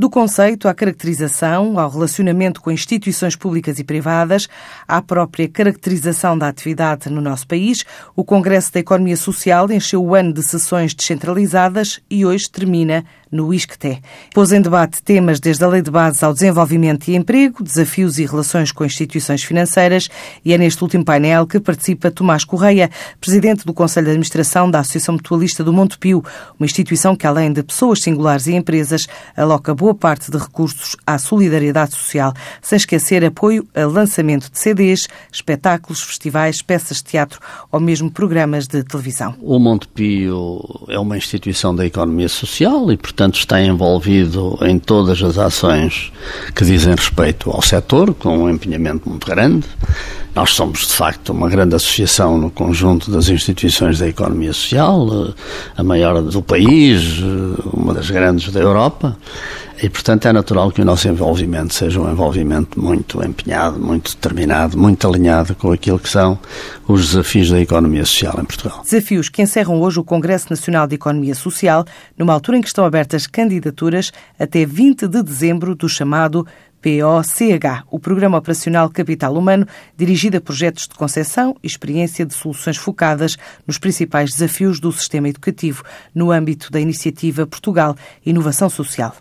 Do conceito à caracterização, ao relacionamento com instituições públicas e privadas, à própria caracterização da atividade no nosso país, o Congresso da Economia Social encheu o ano de sessões descentralizadas e hoje termina no ISCTE. Pôs em debate temas desde a Lei de Base ao desenvolvimento e emprego, desafios e relações com instituições financeiras e é neste último painel que participa Tomás Correia, presidente do Conselho de Administração da Associação Mutualista do Montepio, uma instituição que, além de pessoas singulares e empresas, aloca boa parte de recursos à solidariedade social, sem esquecer apoio a lançamento de CDs, espetáculos, festivais, peças de teatro ou mesmo programas de televisão. O Montepio é uma instituição da economia social e, portanto, está envolvido em todas as ações que dizem respeito ao setor, com um empenhamento muito grande. Nós somos, de facto, uma grande associação no conjunto das instituições da economia social, a maior do país, uma das grandes da Europa. E, portanto, é natural que o nosso envolvimento seja um envolvimento muito empenhado, muito determinado, muito alinhado com aquilo que são os desafios da economia social em Portugal. Desafios que encerram hoje o Congresso Nacional de Economia Social, numa altura em que estão abertas candidaturas até 20 de dezembro do chamado POCH, o Programa Operacional Capital Humano, dirigido a projetos de concepção e experiência de soluções focadas nos principais desafios do sistema educativo no âmbito da iniciativa Portugal Inovação Social.